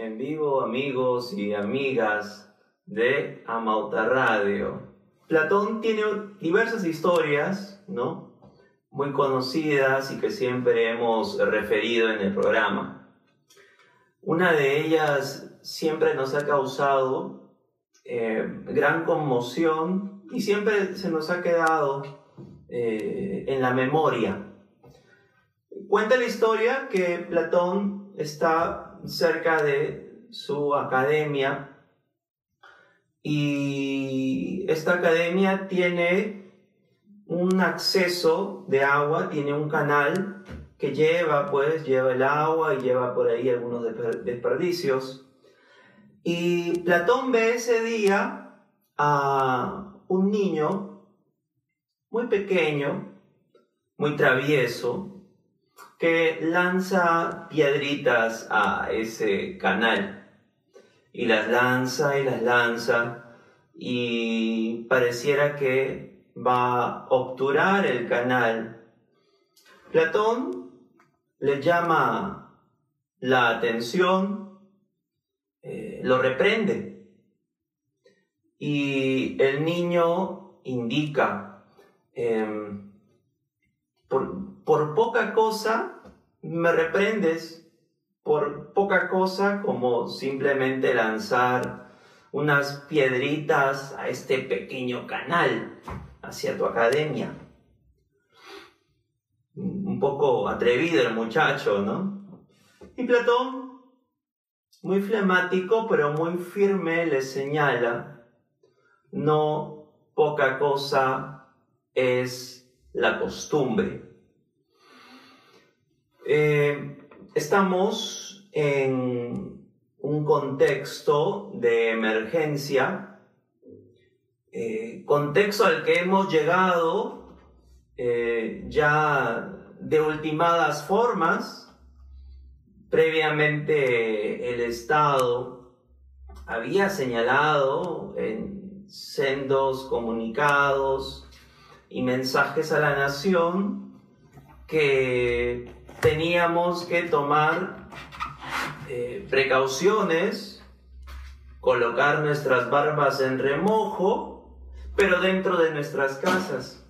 en vivo, amigos y amigas de Amauta Radio. Platón tiene diversas historias, ¿no? Muy conocidas y que siempre hemos referido en el programa. Una de ellas siempre nos ha causado eh, gran conmoción y siempre se nos ha quedado eh, en la memoria. Cuenta la historia que Platón está cerca de su academia y esta academia tiene un acceso de agua, tiene un canal que lleva, pues, lleva el agua y lleva por ahí algunos desperdicios. Y Platón ve ese día a un niño muy pequeño, muy travieso, que lanza piedritas a ese canal. Y las lanza y las lanza y pareciera que va a obturar el canal. Platón le llama la atención, eh, lo reprende y el niño indica, em, por, por poca cosa me reprendes, por poca cosa como simplemente lanzar unas piedritas a este pequeño canal hacia tu academia. Un poco atrevido el muchacho, ¿no? Y Platón, muy flemático, pero muy firme, le señala, no poca cosa es la costumbre. Eh, estamos en un contexto de emergencia, eh, contexto al que hemos llegado eh, ya de ultimadas formas. Previamente el Estado había señalado en sendos comunicados y mensajes a la nación que teníamos que tomar eh, precauciones, colocar nuestras barbas en remojo, pero dentro de nuestras casas.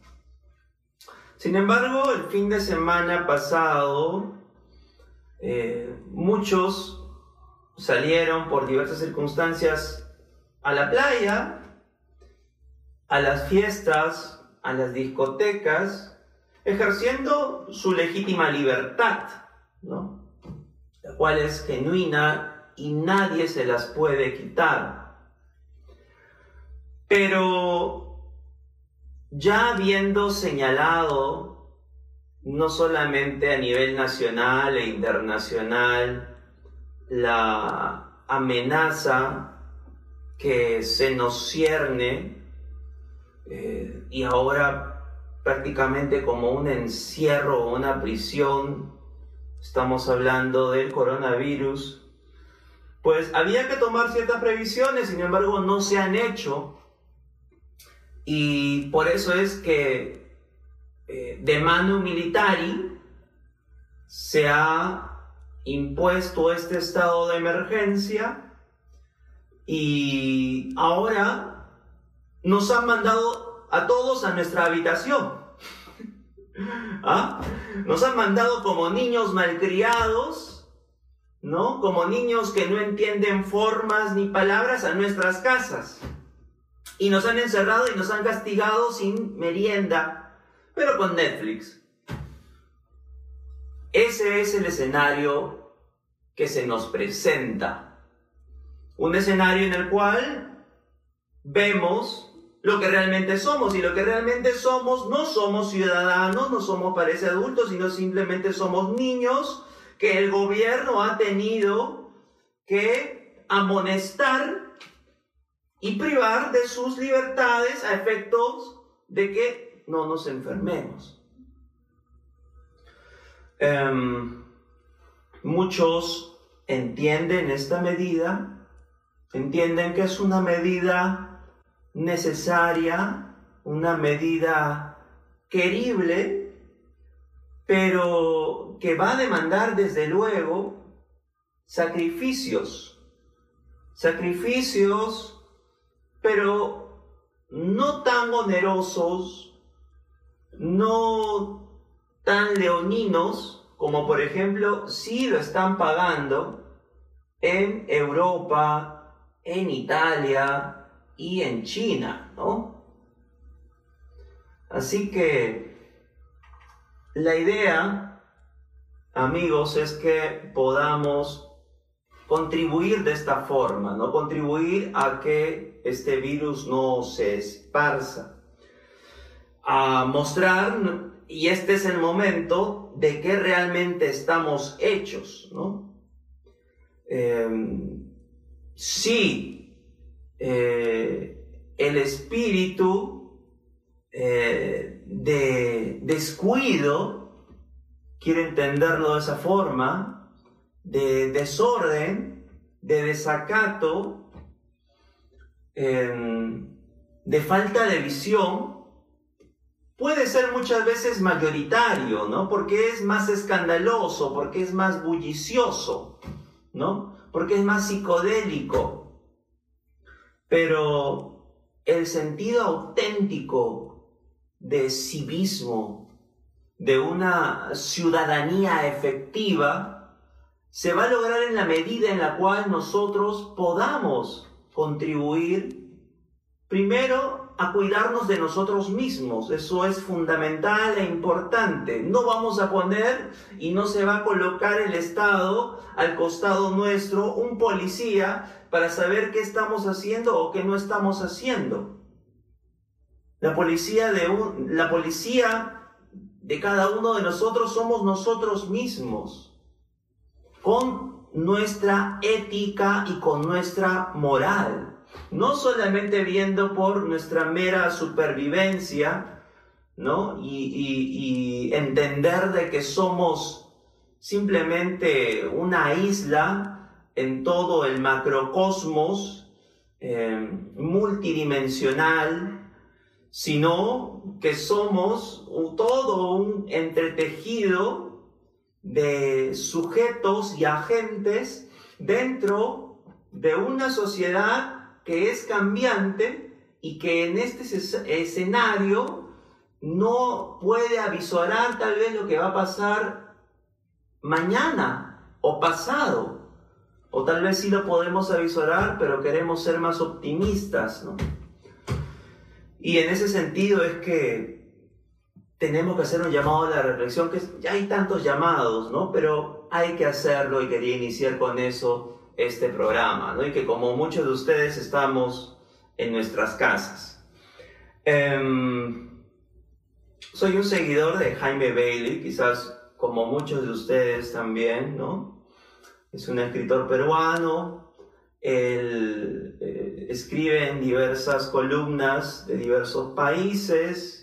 Sin embargo, el fin de semana pasado, eh, muchos salieron por diversas circunstancias a la playa, a las fiestas, a las discotecas, ejerciendo su legítima libertad, ¿no? la cual es genuina y nadie se las puede quitar. Pero ya habiendo señalado, no solamente a nivel nacional e internacional, la amenaza que se nos cierne eh, y ahora prácticamente como un encierro o una prisión, estamos hablando del coronavirus, pues había que tomar ciertas previsiones, sin embargo no se han hecho. Y por eso es que eh, de mano militar se ha impuesto este estado de emergencia. Y ahora nos han mandado a todos a nuestra habitación. ¿Ah? Nos han mandado como niños malcriados, ¿no? Como niños que no entienden formas ni palabras a nuestras casas. Y nos han encerrado y nos han castigado sin merienda, pero con Netflix. Ese es el escenario que se nos presenta. Un escenario en el cual vemos lo que realmente somos. Y lo que realmente somos, no somos ciudadanos, no somos parece adultos, sino simplemente somos niños que el gobierno ha tenido que amonestar y privar de sus libertades a efectos de que no nos enfermemos. Em, muchos entienden esta medida, entienden que es una medida necesaria, una medida querible, pero que va a demandar desde luego sacrificios. sacrificios, pero no tan onerosos, no tan leoninos, como por ejemplo si lo están pagando en Europa, en Italia y en China, ¿no? Así que la idea, amigos, es que podamos contribuir de esta forma, ¿no? Contribuir a que este virus no se esparza. A mostrar, y este es el momento de que realmente estamos hechos, ¿no? Em, si eh, el espíritu eh, de descuido, quiere entenderlo de esa forma, de desorden, de desacato, em, de falta de visión, puede ser muchas veces mayoritario, ¿no? Porque es más escandaloso, porque es más bullicioso, ¿no? Porque es más psicodélico. Pero el sentido auténtico de civismo, de una ciudadanía efectiva, se va a lograr en la medida en la cual nosotros podamos contribuir primero a cuidarnos de nosotros mismos. Eso es fundamental e importante. No vamos a poner y no se va a colocar el Estado al costado nuestro, un policía, para saber qué estamos haciendo o qué no estamos haciendo. La policía de, la policía de cada uno de nosotros somos nosotros mismos con nuestra ética y con nuestra moral. No solamente viendo por nuestra mera supervivencia, ¿no? Y, entender de que somos simplemente una isla en todo el macrocosmos eh, multidimensional, sino que somos todo un entretejido de sujetos y agentes dentro de una sociedad que es cambiante y que en este escenario no puede avisorar tal vez lo que va a pasar mañana o pasado. O tal vez sí lo podemos avisorar, pero queremos ser más optimistas, ¿no? Y en ese sentido es que tenemos que hacer un llamado a la reflexión, que ya hay tantos llamados, ¿no? Pero hay que hacerlo y quería iniciar con eso este programa, ¿no? Y que como muchos de ustedes estamos en nuestras casas. Em, soy un seguidor de Jaime Bailey, quizás como muchos de ustedes también, ¿no? Es un escritor peruano, él eh, escribe en diversas columnas de diversos países,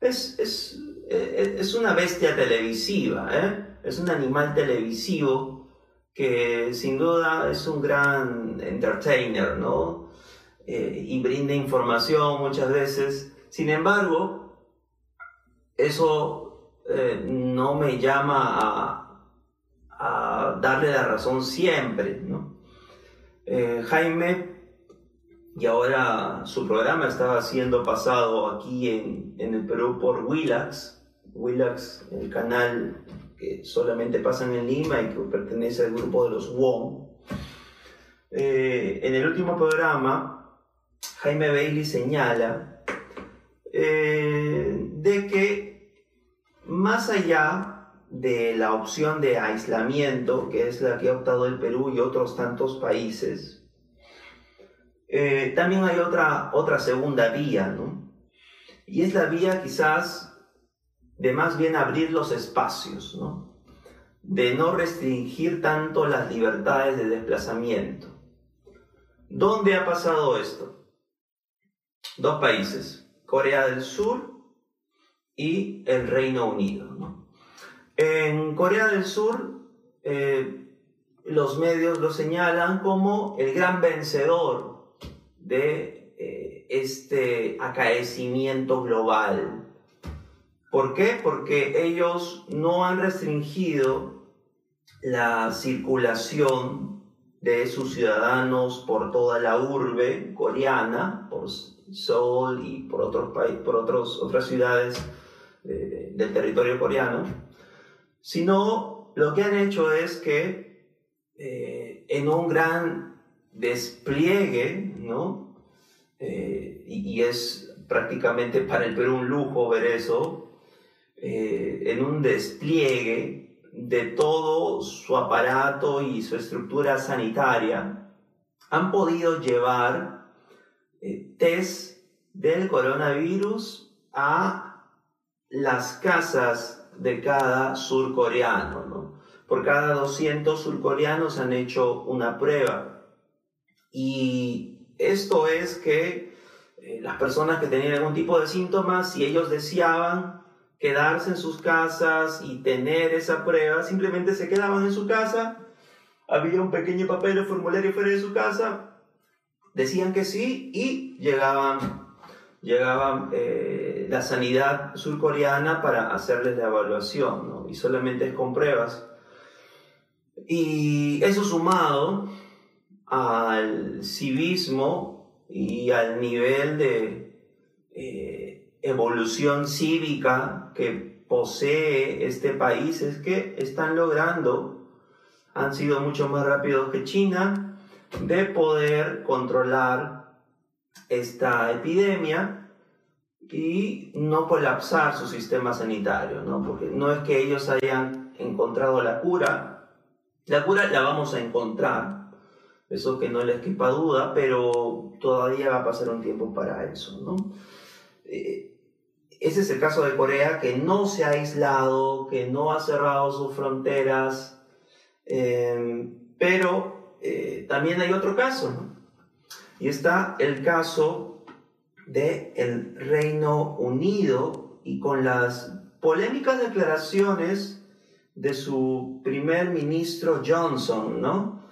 es, eh, es, una bestia televisiva, ¿eh? es un animal televisivo que sin duda es un gran entertainer, ¿no? Eh, y brinda información muchas veces. Sin embargo, eso no me llama a, darle la razón siempre, ¿no? Jaime y ahora su programa estaba siendo pasado aquí en, el Perú por Willax, Willax, el canal que solamente pasa en Lima y que pertenece al grupo de los Wong. Eh, en el último programa, Jaime Bailey señala eh, de que más allá de la opción de aislamiento, que es la que ha optado el Perú y otros tantos países, eh, también hay otra, otra segunda vía, ¿no? Y es la vía quizás de más bien abrir los espacios, ¿no? De no restringir tanto las libertades de desplazamiento. ¿Dónde ha pasado esto? Dos países, Corea del Sur y el Reino Unido. ¿no? En Corea del Sur, eh, los medios lo señalan como el gran vencedor de eh, este acaecimiento global. ¿Por qué? Porque ellos no han restringido la circulación de sus ciudadanos por toda la urbe coreana, por Seoul y por, otros por otros, otras ciudades del territorio coreano, sino lo que han hecho es que eh, en un gran despliegue, ¿no? Eh, y, es prácticamente para el Perú un lujo ver eso, eh, en un despliegue de todo su aparato y su estructura sanitaria, han podido llevar test del coronavirus a las casas de cada surcoreano. ¿no? Por cada 200 surcoreanos han hecho una prueba. Y esto es que eh, las personas que tenían algún tipo de síntomas, si ellos deseaban quedarse en sus casas y tener esa prueba, simplemente se quedaban en su casa, había un pequeño papel o formulario fuera de su casa, decían que sí y llegaban, llegaban eh, la sanidad surcoreana para hacerles la evaluación, y solamente es con pruebas. Y eso sumado al civismo y al nivel de eh, evolución cívica que posee este país es que están logrando, han sido mucho más rápidos que China, de poder controlar esta epidemia y no colapsar su sistema sanitario, ¿no? porque no es que ellos hayan encontrado la cura, la cura la vamos a encontrar, eso que no les quepa duda, pero todavía va a pasar un tiempo para eso, ¿no? Eh, ese es el caso de Corea, que no se ha aislado, que no ha cerrado sus fronteras, eh, pero eh, también hay otro caso. Y está el caso del el Reino Unido y con las polémicas declaraciones de su primer ministro Johnson, ¿no?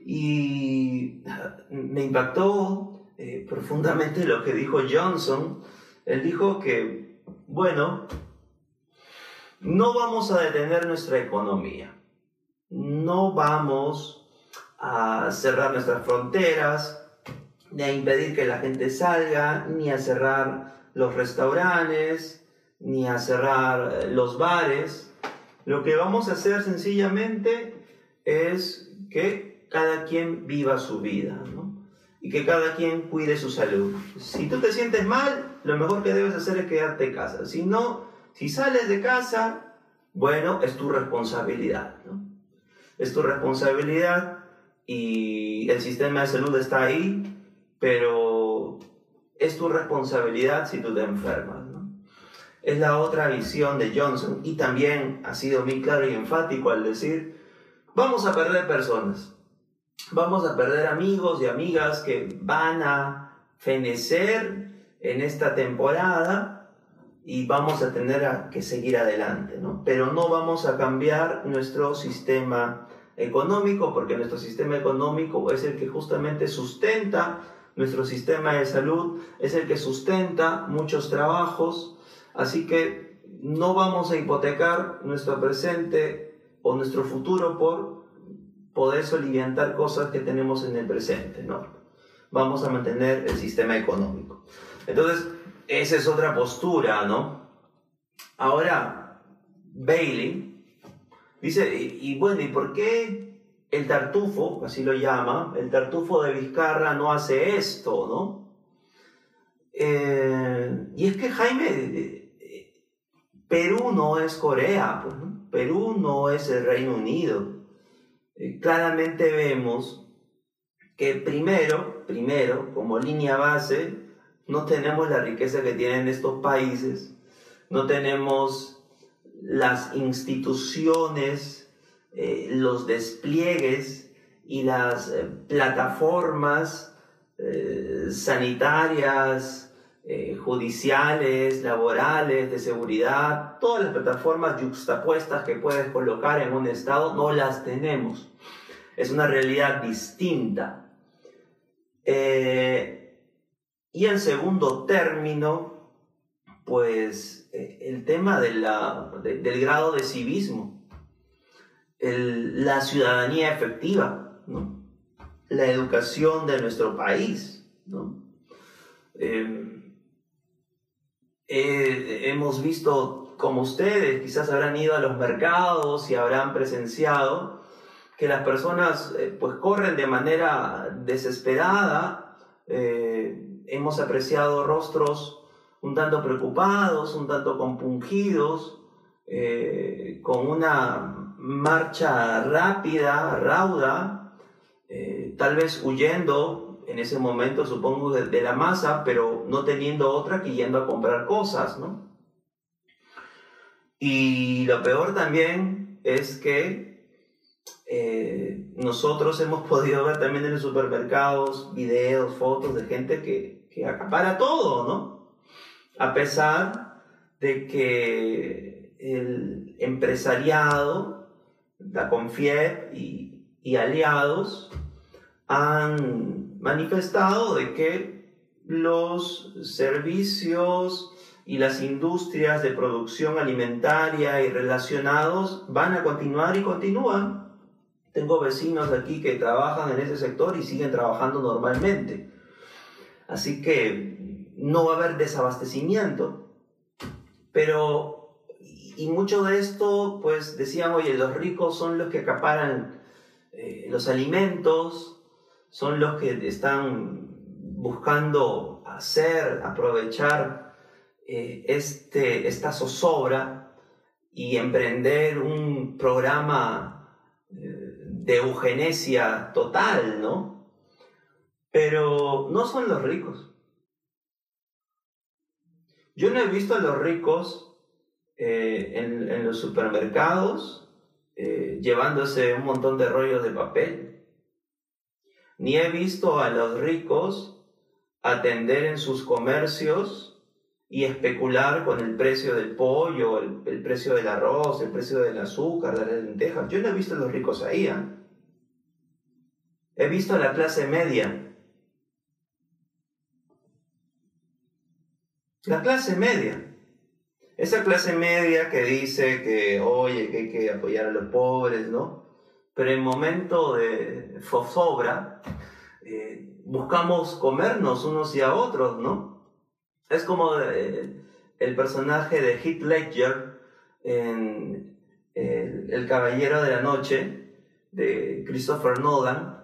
Y me impactó eh, profundamente lo que dijo Johnson. Él dijo que, bueno, no vamos a detener nuestra economía, no vamos a cerrar nuestras fronteras, ni a impedir que la gente salga, ni a cerrar los restaurantes, ni a cerrar los bares. Lo que vamos a hacer sencillamente es que cada quien viva su vida, ¿no? Y que cada quien cuide su salud. Si tú te sientes mal, lo mejor que debes hacer es quedarte en casa. Si no, si sales de casa, bueno, es tu responsabilidad, ¿no? Es tu responsabilidad y el sistema de salud está ahí, pero es tu responsabilidad si tú te enfermas es la otra visión de Johnson y también ha sido muy claro y enfático al decir, vamos a perder personas, vamos a perder amigos y amigas que van a fenecer en esta temporada y vamos a tener que seguir adelante, ¿no? Pero no vamos a cambiar nuestro sistema económico porque nuestro sistema económico es el que justamente sustenta nuestro sistema de salud, es el que sustenta muchos trabajos, Así que no vamos a hipotecar nuestro presente o nuestro futuro por poder soliviantar cosas que tenemos en el presente, ¿no? Vamos a mantener el sistema económico. Entonces, esa es otra postura, ¿no? Ahora, Bailey dice, y, bueno, ¿y por qué el tartufo, así lo llama, el tartufo de Vizcarra no hace esto, ¿no? Eh, y es que Jaime Perú no es Corea, pues, Perú no es el Reino Unido. Eh, claramente vemos que primero, primero, como línea base, no tenemos la riqueza que tienen estos países, no tenemos las instituciones, eh, los despliegues y las eh, plataformas sanitarias, eh, judiciales, laborales, de seguridad, todas las plataformas juxtapuestas que puedes colocar en un Estado, no las tenemos. Es una realidad distinta. Y en segundo término, pues el tema del grado de civismo, la ciudadanía efectiva, ¿no? la educación de nuestro país. ¿no? Em, hemos visto, como ustedes, quizás habrán ido a los mercados y habrán presenciado que las personas eh, pues corren de manera desesperada. Eh, hemos apreciado rostros un tanto preocupados, un tanto compungidos, eh, con una marcha rápida, rauda, eh, tal vez huyendo en ese momento, supongo, de, la masa, pero no teniendo otra que yendo a comprar cosas, ¿no? Y lo peor también es que eh, nosotros hemos podido ver también en los supermercados videos, fotos de gente que, que acapara todo, ¿no? A pesar de que el empresariado, la CONFIEP y, y aliados han manifestado de que los servicios y las industrias de producción alimentaria y relacionados van a continuar y continúan. Tengo vecinos aquí que trabajan en ese sector y siguen trabajando normalmente. Así que no va a haber desabastecimiento. Pero y mucho de esto, pues decían, oye, los ricos son los que acaparan eh, los alimentos, son los que están buscando hacer, aprovechar eh, este, esta zozobra y emprender un programa eh, de eugenesia total, ¿no? Pero no son los ricos. Yo no he visto a los ricos eh, en, los supermercados eh, llevándose un montón de rollos de papel. Ni he visto a los ricos atender en sus comercios y especular con el precio del pollo, el, precio del arroz, el precio del azúcar, de las lentejas. Yo no he visto a los ricos ahí. ¿eh? He visto a la clase media. La clase media esa clase media que dice que, oye, que hay que apoyar a los pobres, ¿no? Pero en momento de zozobra, eh, buscamos comernos unos y a otros, ¿no? Es como eh, el personaje de Heath Ledger en el, el Caballero de la Noche de Christopher Nolan.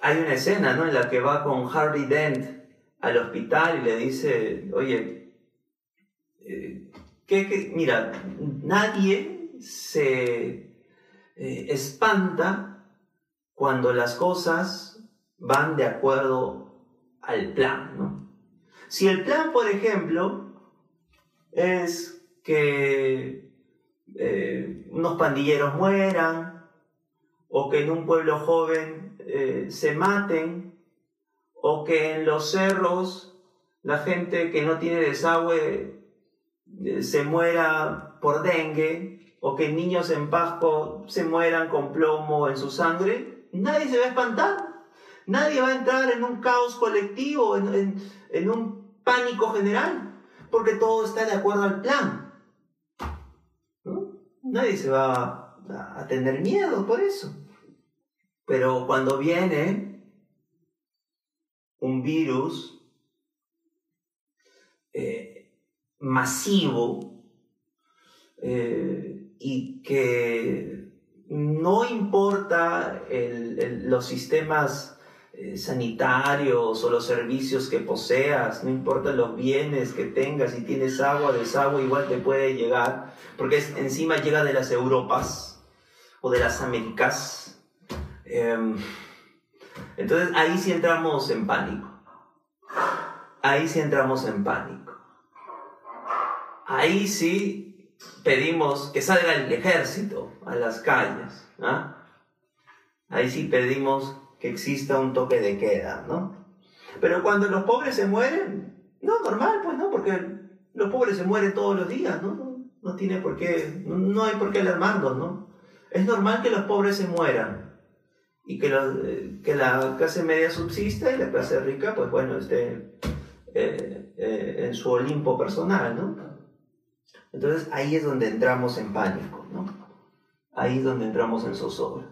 Hay una escena, ¿no? En la que va con Harvey Dent al hospital y le dice, oye, eh, que, mira, nadie se eh, espanta cuando las cosas van de acuerdo al plan, ¿no? Si el plan, por ejemplo, es que eh, unos pandilleros mueran, o que en un pueblo joven se maten, o que en los cerros la gente que no tiene desagüe se muera por dengue o que niños en Pasco se mueran con plomo en su sangre, nadie se va a espantar. Nadie va a entrar en un caos colectivo, en, en un pánico general, porque todo está de acuerdo al plan. Nadie se va a tener miedo por eso. Pero cuando viene un virus, eh, masivo eh, y que no importa los sistemas eh, sanitarios o los servicios que poseas, no importa los bienes que tengas, si tienes agua, desagüe, igual te puede llegar, porque encima llega de las Europas o de las Américas. Em, entonces ahí sí entramos en pánico. Ahí sí entramos en pánico ahí sí pedimos que salga el ejército a las calles. ¿ah? Ahí sí pedimos que exista un toque de queda, ¿no? Pero cuando los pobres se mueren, no, normal, pues no, porque los pobres se mueren todos los días, ¿no? Tiene por qué, no, hay por qué alarmarnos, ¿no? Es normal que los pobres se mueran y que, eh, que la clase media subsista y la clase rica, pues bueno, esté eh, eh, en su Olimpo personal, ¿no? Entonces ahí es donde entramos en pánico, ¿no? Ahí es donde entramos en zozobra.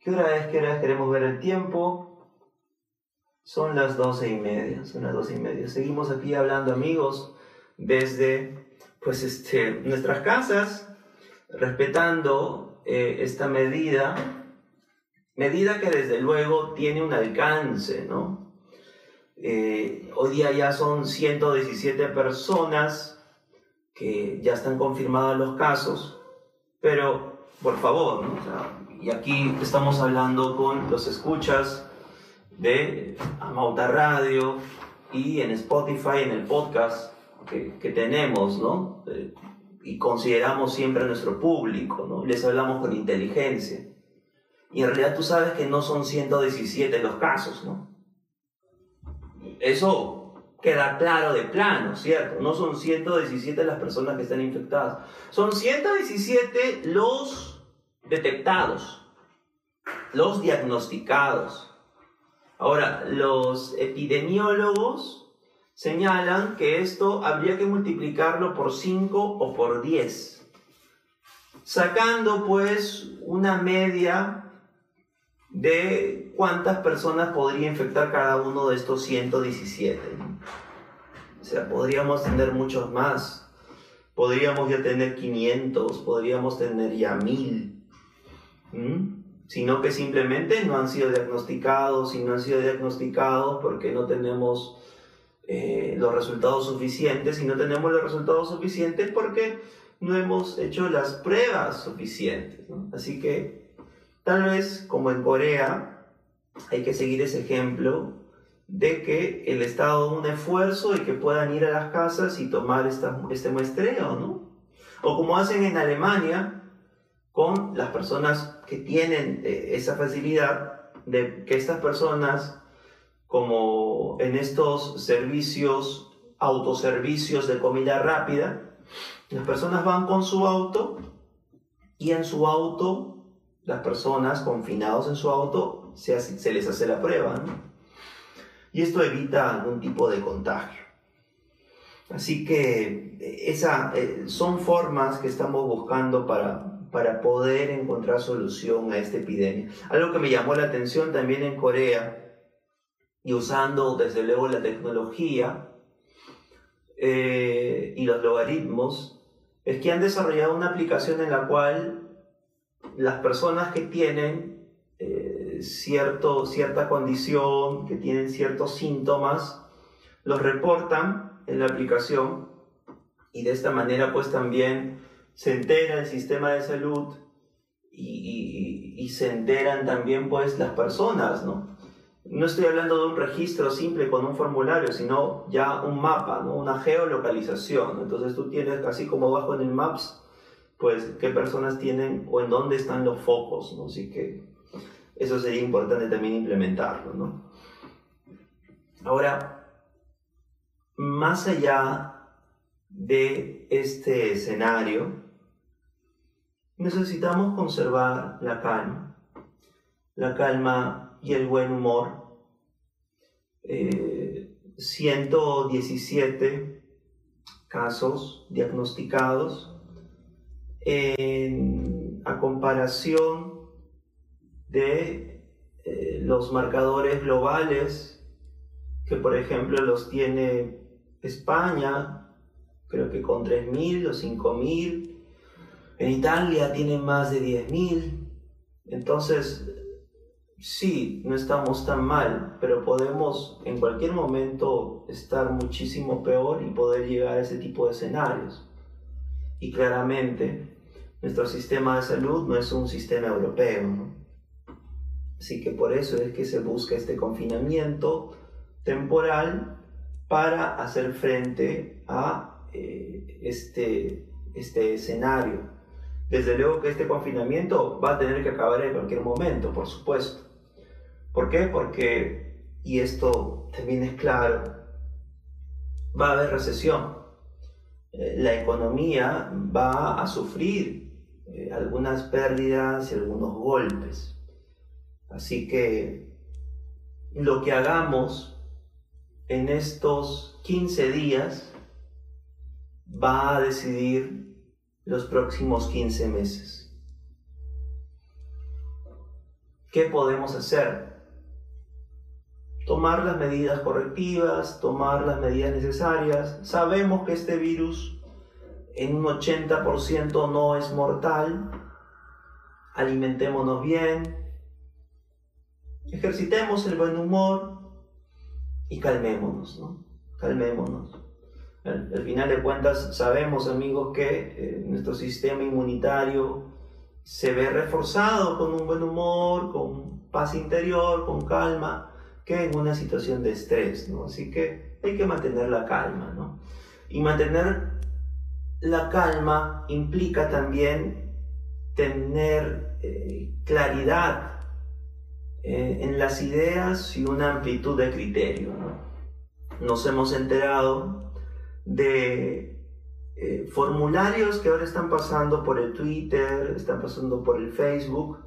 ¿Qué hora es? ¿Qué hora? Queremos ver el tiempo. Son las doce y media, son las doce y media. Seguimos aquí hablando, amigos, desde pues, este, nuestras casas, respetando eh, esta medida, medida que desde luego tiene un alcance, ¿no? Eh, hoy día ya son 117 personas que ya están confirmados los casos, pero por favor, ¿no? y aquí estamos hablando con los escuchas de Amauta Radio y en Spotify, en el podcast que, que tenemos, ¿no? Eh, y consideramos siempre a nuestro público, ¿no? Les hablamos con inteligencia. Y en realidad tú sabes que no son 117 los casos, ¿no? Eso queda claro de plano, ¿cierto? No son 117 las personas que están infectadas. Son 117 los detectados, los diagnosticados. Ahora, los epidemiólogos señalan que esto habría que multiplicarlo por 5 o por 10, sacando pues una media de cuántas personas podría infectar cada uno de estos 117. O sea, podríamos tener muchos más. Podríamos ya tener 500, podríamos tener ya 1000. Sino que simplemente no han sido diagnosticados y no han sido diagnosticados porque no tenemos eh, los resultados suficientes y no tenemos los resultados suficientes porque no hemos hecho las pruebas suficientes. Así que Tal vez, como en Corea, hay que seguir ese ejemplo de que el Estado un esfuerzo y que puedan ir a las casas y tomar este muestreo, ¿no? O como hacen en Alemania con las personas que tienen eh, esa facilidad de que estas personas, como en estos servicios, autoservicios de comida rápida, las personas van con su auto y en su auto las personas confinados en su auto se, se les hace la prueba. Y esto evita algún tipo de contagio. Así que eh, esa, eh, son formas que estamos buscando para, para poder encontrar solución a esta epidemia. Algo que me llamó la atención también en Corea, y usando desde luego la tecnología eh, y los logaritmos, es que han desarrollado una aplicación en la cual las personas que tienen cierto, cierta condición, que tienen ciertos síntomas, los reportan en la aplicación y de esta manera pues también se entera el sistema de salud y, y, se enteran también pues las personas, ¿no? No estoy hablando de un registro simple con un formulario, sino ya un mapa, ¿no? una geolocalización. Entonces tú tienes, así como abajo en el Maps, pues qué personas tienen o en dónde están los focos, ¿no? Así que eso sería importante también implementarlo, ¿no? Ahora, más allá de este escenario, necesitamos conservar la calma, la calma y el buen humor. 117 eh, casos diagnosticados a comparación de eh, los marcadores globales, que por ejemplo los tiene España, creo que con 3.000 o 5.000, en Italia tienen más de 10.000, entonces sí, no estamos tan mal, pero podemos en cualquier momento estar muchísimo peor y poder llegar a ese tipo de escenarios. Y claramente nuestro sistema de salud no es un sistema europeo. Así que por eso es que se busca este confinamiento temporal para hacer frente a eh, este, este escenario. Desde luego que este confinamiento va a tener que acabar en cualquier momento, por supuesto. ¿Por qué? Porque, y esto también es claro, va a haber recesión. Eh, la economía va a sufrir eh, algunas pérdidas y algunos golpes. Así que lo que hagamos en estos 15 días va a decidir los próximos 15 meses. ¿qué podemos hacer? Tomar las medidas correctivas, tomar las medidas necesarias. Sabemos que este virus en un 80% no es mortal. Alimentémonos bien, ejercitemos el buen humor y calmémonos, ¿no? Calmémonos. Al, final de cuentas sabemos, amigos, que eh, nuestro sistema inmunitario se ve reforzado con un buen humor, con paz interior, con calma, que en una situación de estrés, ¿no? Así que hay que mantener la calma, ¿no? Y mantener la calma implica también tener eh, claridad eh, en las ideas y una amplitud de criterio. Nos hemos enterado de eh, formularios que ahora están pasando por el Twitter, están pasando por el Facebook,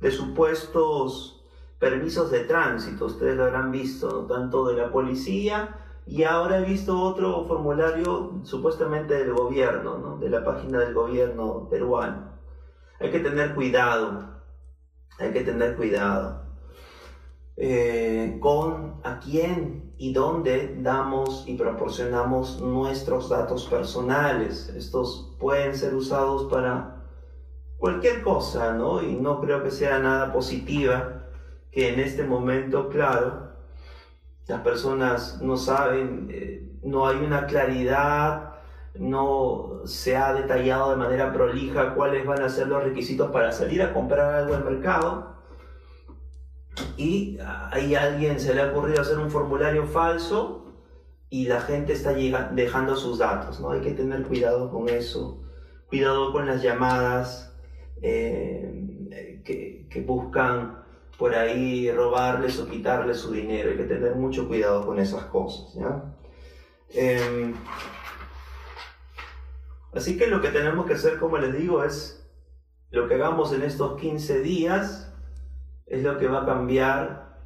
de supuestos permisos de tránsito, ustedes lo habrán visto, tanto de la policía y ahora he visto otro formulario supuestamente del gobierno, de la página del gobierno peruano. Hay que tener cuidado, hay que tener cuidado. Eh, con a quién y dónde damos y proporcionamos nuestros datos personales. Estos pueden ser usados para cualquier cosa, ¿no? Y no creo que sea nada positiva que en este momento, claro, las personas no saben, eh, no hay una claridad, no se ha detallado de manera prolija cuáles van a ser los requisitos para salir a comprar algo al mercado y ahí a alguien se le ha ocurrido hacer un formulario falso y la gente está dejando sus datos, ¿no? Hay que tener cuidado con eso, cuidado con las llamadas eh, que, que, buscan por ahí robarles o quitarles su dinero, hay que tener mucho cuidado con esas cosas, em, así que lo que tenemos que hacer, como les digo, es lo que hagamos en estos 15 días, es lo que va a cambiar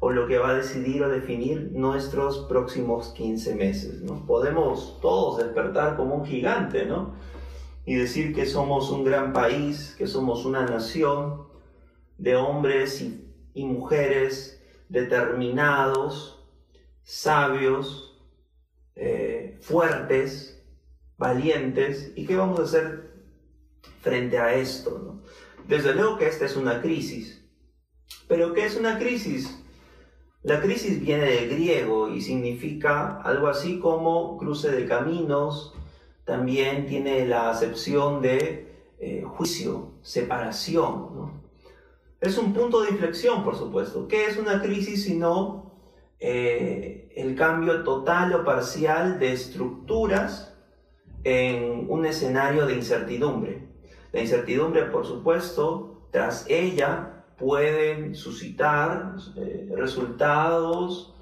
o lo que va a decidir o definir nuestros próximos 15 meses. ¿no? Podemos todos despertar como un gigante ¿no? y decir que somos un gran país, que somos una nación de hombres y, mujeres determinados, sabios, eh, fuertes, valientes, y qué vamos a hacer frente a esto. ¿no? Desde luego que esta es una crisis, pero ¿qué es una crisis? La crisis viene del griego y significa algo así como cruce de caminos, también tiene la acepción de eh, juicio, separación. Es un punto de inflexión, por supuesto. ¿Qué es una crisis sino eh, el cambio total o parcial de estructuras en un escenario de incertidumbre? La incertidumbre, por supuesto, tras ella pueden suscitar eh, resultados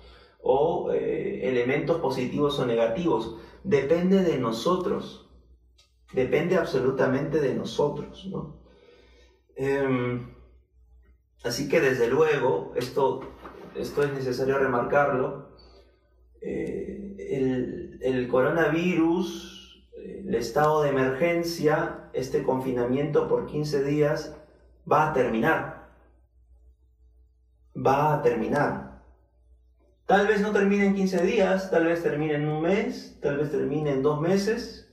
o eh, elementos positivos o negativos. Depende de nosotros. Depende absolutamente de nosotros. Em, así que desde luego, esto, esto es necesario remarcarlo, eh, el, el coronavirus, el estado de emergencia, este confinamiento por 15 días, va a terminar va a terminar. Tal vez no termine en 15 días, tal vez termine en un mes, tal vez termine en dos meses,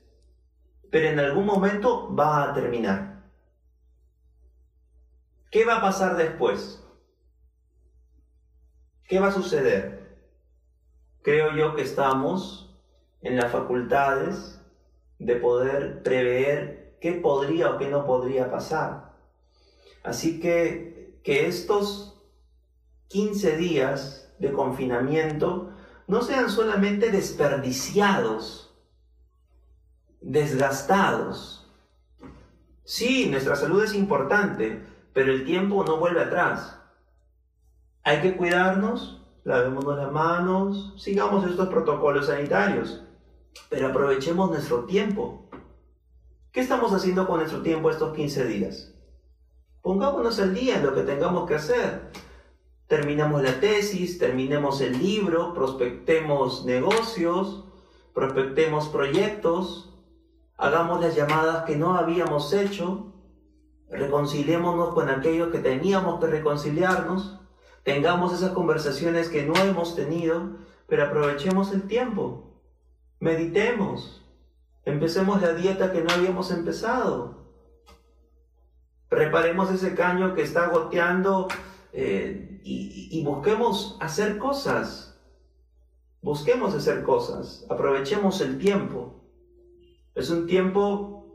pero en algún momento va a terminar. ¿Qué va a pasar después? ¿Qué va a suceder? Creo yo que estamos en las facultades de poder prever qué podría o qué no podría pasar. Así que que estos 15 días de confinamiento no sean solamente desperdiciados, desgastados. Sí, nuestra salud es importante, pero el tiempo no vuelve atrás. Hay que cuidarnos, lavémonos las manos, sigamos estos protocolos sanitarios, pero aprovechemos nuestro tiempo. ¿Qué estamos haciendo con nuestro tiempo estos 15 días? Pongámonos al día en lo que tengamos que hacer terminamos la tesis, terminemos el libro, prospectemos negocios, prospectemos proyectos, hagamos las llamadas que no habíamos hecho, reconciliémonos con aquellos que teníamos que reconciliarnos, tengamos esas conversaciones que no hemos tenido, pero aprovechemos el tiempo, meditemos, empecemos la dieta que no habíamos empezado, preparemos ese caño que está goteando eh, y, y busquemos hacer cosas, busquemos hacer cosas, aprovechemos el tiempo. Es un tiempo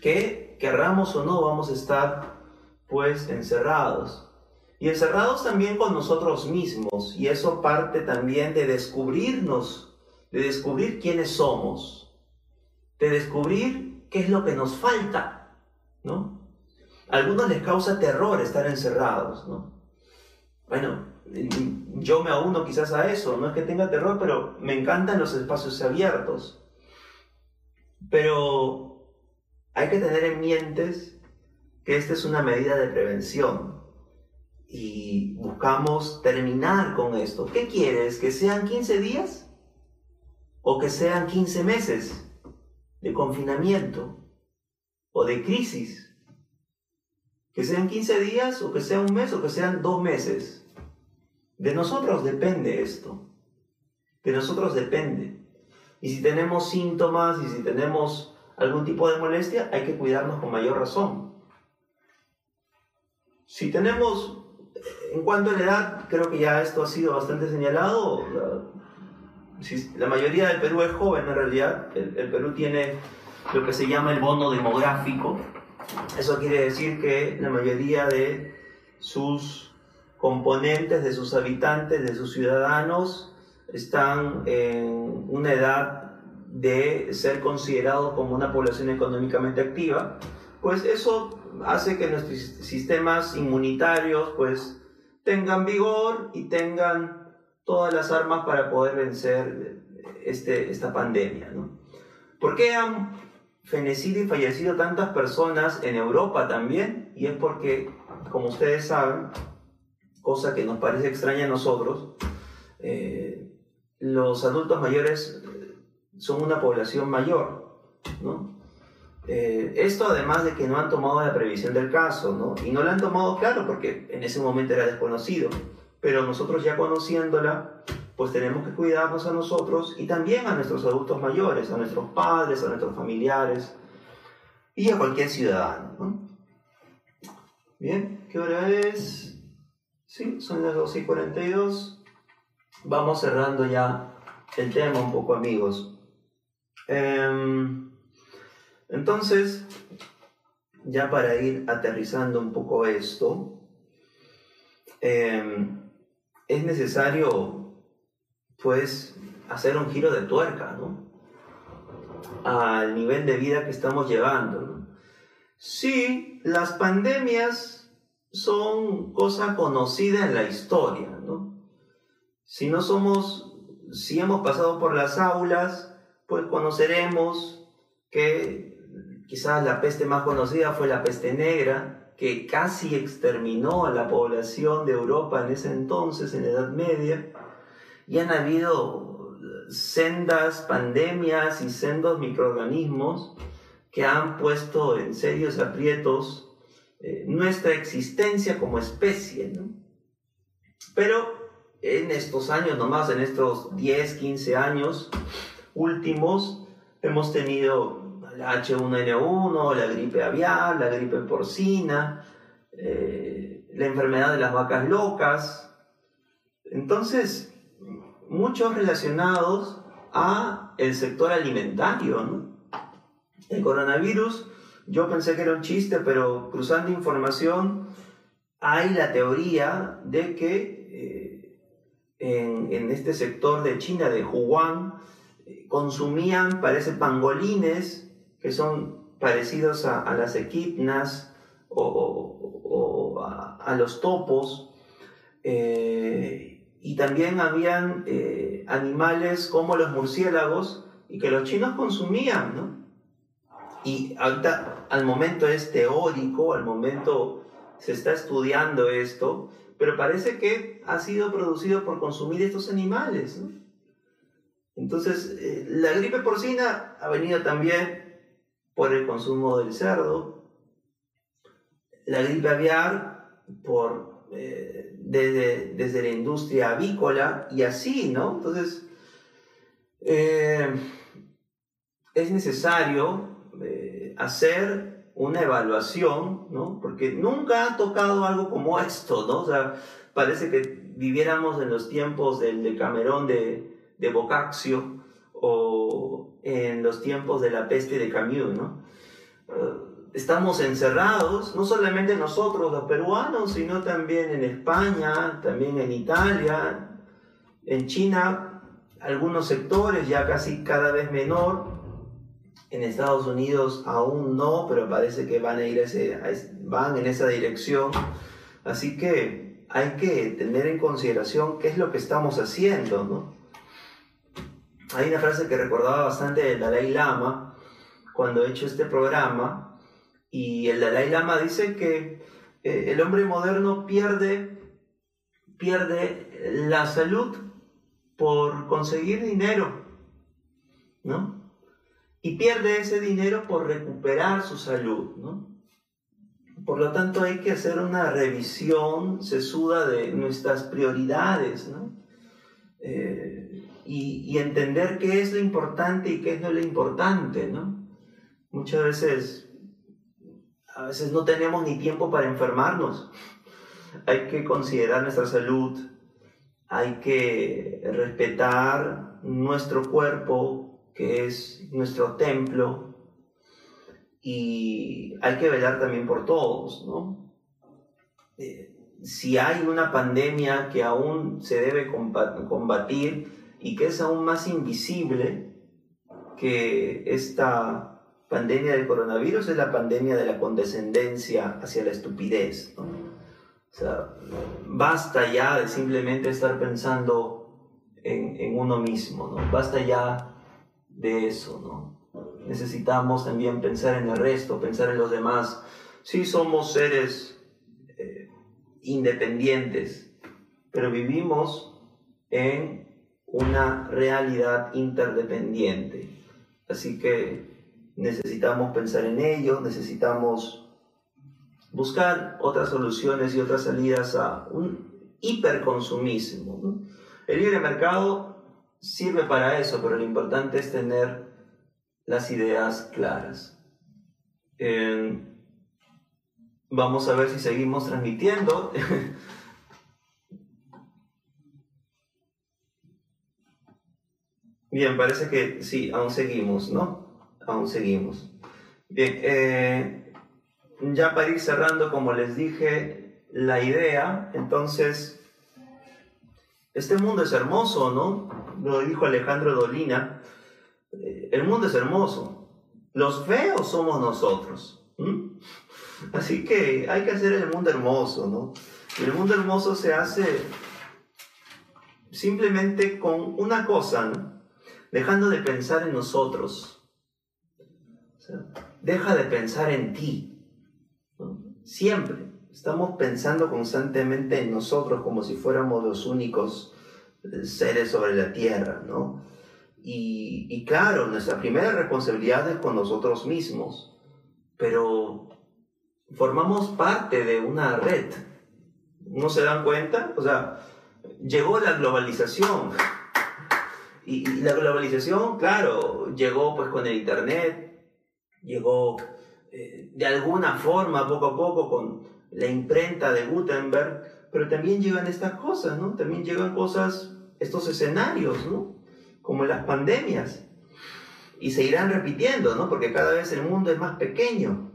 que, querramos o no, vamos a estar pues encerrados. Y encerrados también con nosotros mismos. Y eso parte también de descubrirnos, de descubrir quiénes somos, de descubrir qué es lo que nos falta, ¿no? A algunos les causa terror estar encerrados, ¿no? Bueno, yo me auno quizás a eso, no es que tenga terror, pero me encantan los espacios abiertos. Pero hay que tener en mente que esta es una medida de prevención y buscamos terminar con esto. ¿Qué quieres? ¿Que sean 15 días? ¿O que sean 15 meses de confinamiento o de crisis? ¿Que sean 15 días o que sea un mes o que sean dos meses? De nosotros depende esto. De nosotros depende. Y si tenemos síntomas y si tenemos algún tipo de molestia, hay que cuidarnos con mayor razón. Si tenemos en cuanto a la edad, creo que ya esto ha sido bastante señalado. La, mayoría del Perú es joven en realidad. El, el, Perú tiene lo que se llama el bono demográfico. Eso quiere decir que la mayoría de sus componentes, de sus habitantes, de sus ciudadanos, están en una edad de ser considerados como una población económicamente activa, pues eso hace que nuestros sistemas inmunitarios pues tengan vigor y tengan todas las armas para poder vencer este, esta pandemia. ¿no? ¿Por qué han fenecido y fallecido tantas personas en Europa también? Y es porque, como ustedes saben, cosa que nos parece extraña a nosotros, eh, los adultos mayores son una población mayor, ¿no? Eh, esto además de que no han tomado la previsión del caso, ¿no? Y no la han tomado claro porque en ese momento era desconocido, pero nosotros ya conociéndola, pues tenemos que cuidarnos a nosotros y también a nuestros adultos mayores, a nuestros padres, a nuestros familiares y a cualquier ciudadano, ¿no? Bien, ¿qué hora es? Sí, son las 12 y 42. Vamos cerrando ya el tema un poco, amigos. Eh, entonces, ya para ir aterrizando un poco esto, em, es necesario, pues, hacer un giro de tuerca, ¿no? Al nivel de vida que estamos llevando. ¿no? Sí, las pandemias son cosa conocida en la historia, ¿no? Si no somos, si hemos pasado por las aulas, pues conoceremos que Quizás la peste más conocida fue la peste negra, que casi exterminó a la población de Europa en ese entonces, en la Edad Media. Y han habido sendas pandemias y sendos microorganismos que han puesto en serios aprietos eh, nuestra existencia como especie. Pero en estos años, nomás en estos 10, 15 años últimos, hemos tenido la H1N1, la gripe aviar, la gripe porcina, eh, la enfermedad de las vacas locas. Entonces, muchos relacionados a el sector alimentario. El coronavirus, yo pensé que era un chiste, pero cruzando información, hay la teoría de que eh, en, en, este sector de China, de Wuhan, consumían, parece, pangolines que son parecidos a, las equipnas o, a, los topos. Eh, y también habían eh, animales como los murciélagos y que los chinos consumían, ¿no? Y ahorita al momento es teórico, al momento se está estudiando esto, pero parece que ha sido producido por consumir estos animales, ¿no? Entonces, eh, la gripe porcina ha venido también por el consumo del cerdo. la gripe aviar por, desde, desde, la industria avícola y así, ¿no? Entonces, eh, es necesario eh, hacer una evaluación, ¿no? Porque nunca ha tocado algo como esto, ¿no? O sea, parece que viviéramos en los tiempos del Decamerón de, de Boccaccio o en los tiempos de la peste de Camus, ¿no? Estamos encerrados, no solamente nosotros los peruanos, sino también en España, también en Italia, en China, algunos sectores ya casi cada vez menor, en Estados Unidos aún no, pero parece que van a ir ese, van en esa dirección. Así que hay que tener en consideración qué es lo que estamos haciendo, ¿no? Hay una frase que recordaba bastante del Dalai Lama cuando he hecho este programa, y el Dalai Lama dice que eh, el hombre moderno pierde, pierde la salud por conseguir dinero, ¿no? Y pierde ese dinero por recuperar su salud, ¿no? Por lo tanto, hay que hacer una revisión sesuda de nuestras prioridades, ¿no? Eh, y, y, entender qué es lo importante y qué es no lo importante, ¿no? Muchas veces a veces no tenemos ni tiempo para enfermarnos. Hay que considerar nuestra salud, hay que respetar nuestro cuerpo, que es nuestro templo, y hay que velar también por todos, ¿no? Eh, si hay una pandemia que aún se debe combatir y que es aún más invisible que esta pandemia del coronavirus es la pandemia de la condescendencia hacia la estupidez. basta ya de simplemente estar pensando en, en, uno mismo. Basta ya de eso. Necesitamos también pensar en el resto, pensar en los demás. Sí somos seres eh, independientes, pero vivimos en una realidad interdependiente. Así que necesitamos pensar en ello, necesitamos buscar otras soluciones y otras salidas a un hiperconsumismo. El libre mercado sirve para eso, pero lo importante es tener las ideas claras. vamos a ver si seguimos transmitiendo. Bien, parece que sí, aún seguimos, ¿no? Aún seguimos. Bien, eh, ya para ir cerrando, como les dije, la idea, entonces, este mundo es hermoso, ¿no? Lo dijo Alejandro Dolina, eh, el mundo es hermoso, los feos somos nosotros. Así que hay que hacer el mundo hermoso, ¿no? el mundo hermoso se hace simplemente con una cosa, dejando de pensar en nosotros, deja de pensar en ti. Siempre estamos pensando constantemente en nosotros como si fuéramos los únicos eh, seres sobre la tierra, ¿no? Y, y claro, nuestra primera responsabilidad es con nosotros mismos, pero formamos parte de una red. ¿No se dan cuenta? O sea, llegó la globalización. Y, y la globalización, claro, llegó pues con el Internet, llegó eh, de alguna forma, poco a poco, con la imprenta de Gutenberg, pero también llegan estas cosas, ¿no? También llegan cosas, estos escenarios, ¿no? Como las pandemias. Y se irán repitiendo, ¿no? Porque cada vez el mundo es más pequeño.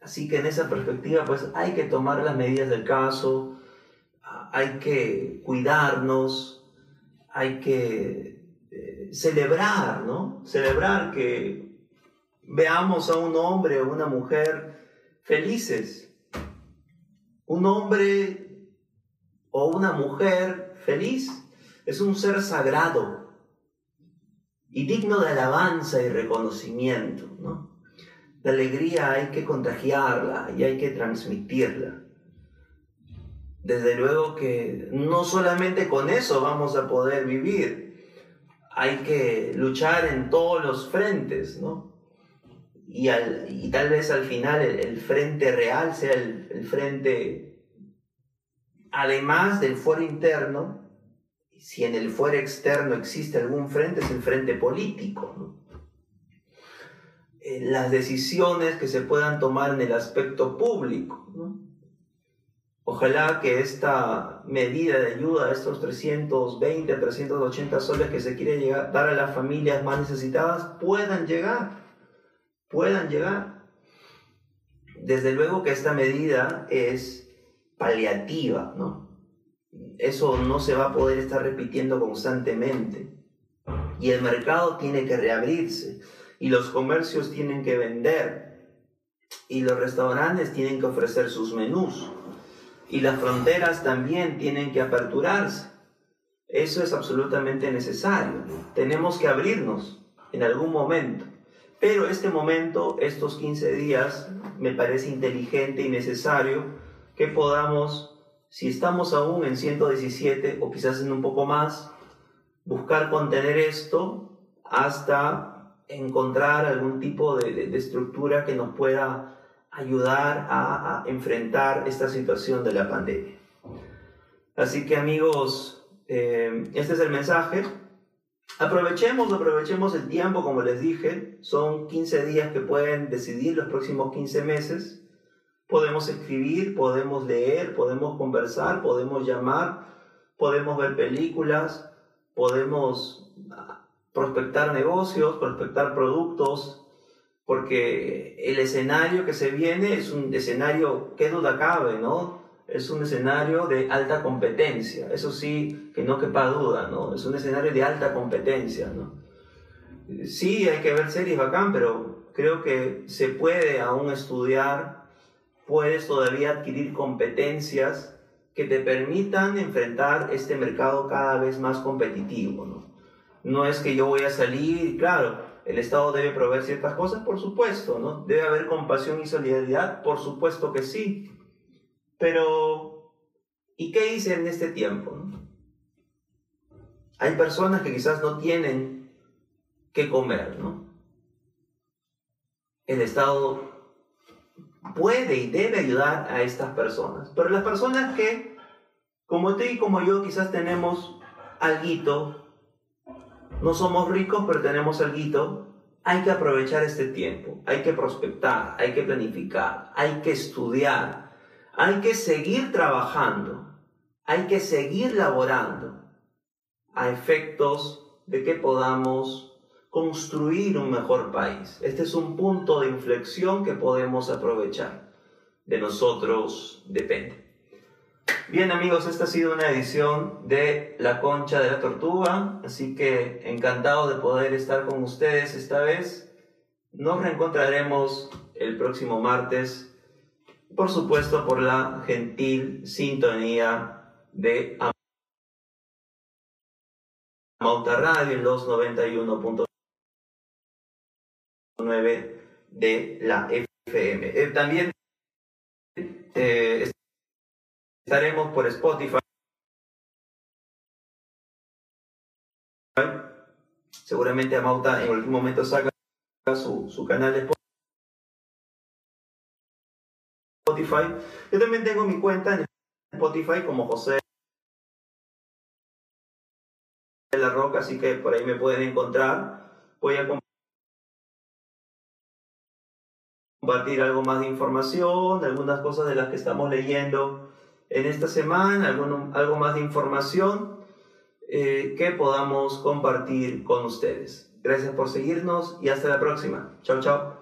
Así que en esa perspectiva, pues hay que tomar las medidas del caso, hay que cuidarnos, hay que eh, celebrar, ¿no? Celebrar que veamos a un hombre o una mujer felices. Un hombre o una mujer feliz es un ser sagrado y digno de alabanza y reconocimiento. ¿no? La alegría hay que contagiarla y hay que transmitirla. Desde luego que no solamente con eso vamos a poder vivir, hay que luchar en todos los frentes, ¿no? Y, y tal vez al final el, frente real sea el, el, frente, además del fuero interno, si en el fuero externo existe algún frente, es el frente político. Eh, las decisiones que se puedan tomar en el aspecto público. Ojalá que esta medida de ayuda, estos 320 a 380 soles que se quiere llegar, dar a las familias más necesitadas, puedan llegar puedan llegar. Desde luego que esta medida es paliativa, ¿no? Eso no se va a poder estar repitiendo constantemente. Y el mercado tiene que reabrirse, y los comercios tienen que vender, y los restaurantes tienen que ofrecer sus menús, y las fronteras también tienen que aperturarse. Eso es absolutamente necesario. Tenemos que abrirnos en algún momento. Pero este momento, estos 15 días, me parece inteligente y necesario que podamos, si estamos aún en 117 o quizás en un poco más, buscar contener esto hasta encontrar algún tipo de, estructura que nos pueda ayudar a, enfrentar esta situación de la pandemia. Así que amigos, eh, este es el mensaje. Aprovechemos, aprovechemos el tiempo, como les dije, son 15 días que pueden decidir los próximos 15 meses. Podemos escribir, podemos leer, podemos conversar, podemos llamar, podemos ver películas, podemos ah, prospectar negocios, prospectar productos, porque el escenario que se viene es un escenario, qué duda cabe, ¿no? Es un escenario de alta competencia, eso sí, que no quepa duda, ¿no? Es un escenario de alta competencia, ¿no? Sí, hay que ver series bacán, pero creo que se puede aún estudiar, puedes todavía adquirir competencias que te permitan enfrentar este mercado cada vez más competitivo, ¿no? No es que yo voy a salir, claro, el Estado debe proveer ciertas cosas, por supuesto, ¿no? Debe haber compasión y solidaridad, por supuesto que sí, pero, ¿y qué hice en este tiempo? Hay personas que quizás no tienen qué comer, ¿no? El Estado puede y debe ayudar a estas personas, pero las personas que, como tú y como yo, quizás tenemos alguito, no somos ricos, pero tenemos alguito, hay que aprovechar este tiempo, hay que prospectar, hay que planificar, hay que estudiar, hay que seguir trabajando, hay que seguir laborando a efectos de que podamos construir un mejor país. Este es un punto de inflexión que podemos aprovechar. De nosotros depende. Bien amigos, esta ha sido una edición de La Concha de la Tortuga, así que encantado de poder estar con ustedes esta vez. Nos reencontraremos el próximo martes por supuesto por la gentil sintonía de Amauta Radio en los 91.9 de la FM. Eh, también eh, estaremos por Spotify. Seguramente Amauta en algún momento saca su, su canal de Spotify. Spotify. Yo también tengo mi cuenta en Spotify como José de la Roca, así que por ahí me pueden encontrar. Voy a compartir algo más de información, algunas cosas de las que estamos leyendo en esta semana, algo más de información eh, que podamos compartir con ustedes. Gracias por seguirnos y hasta la próxima. Chao, chao.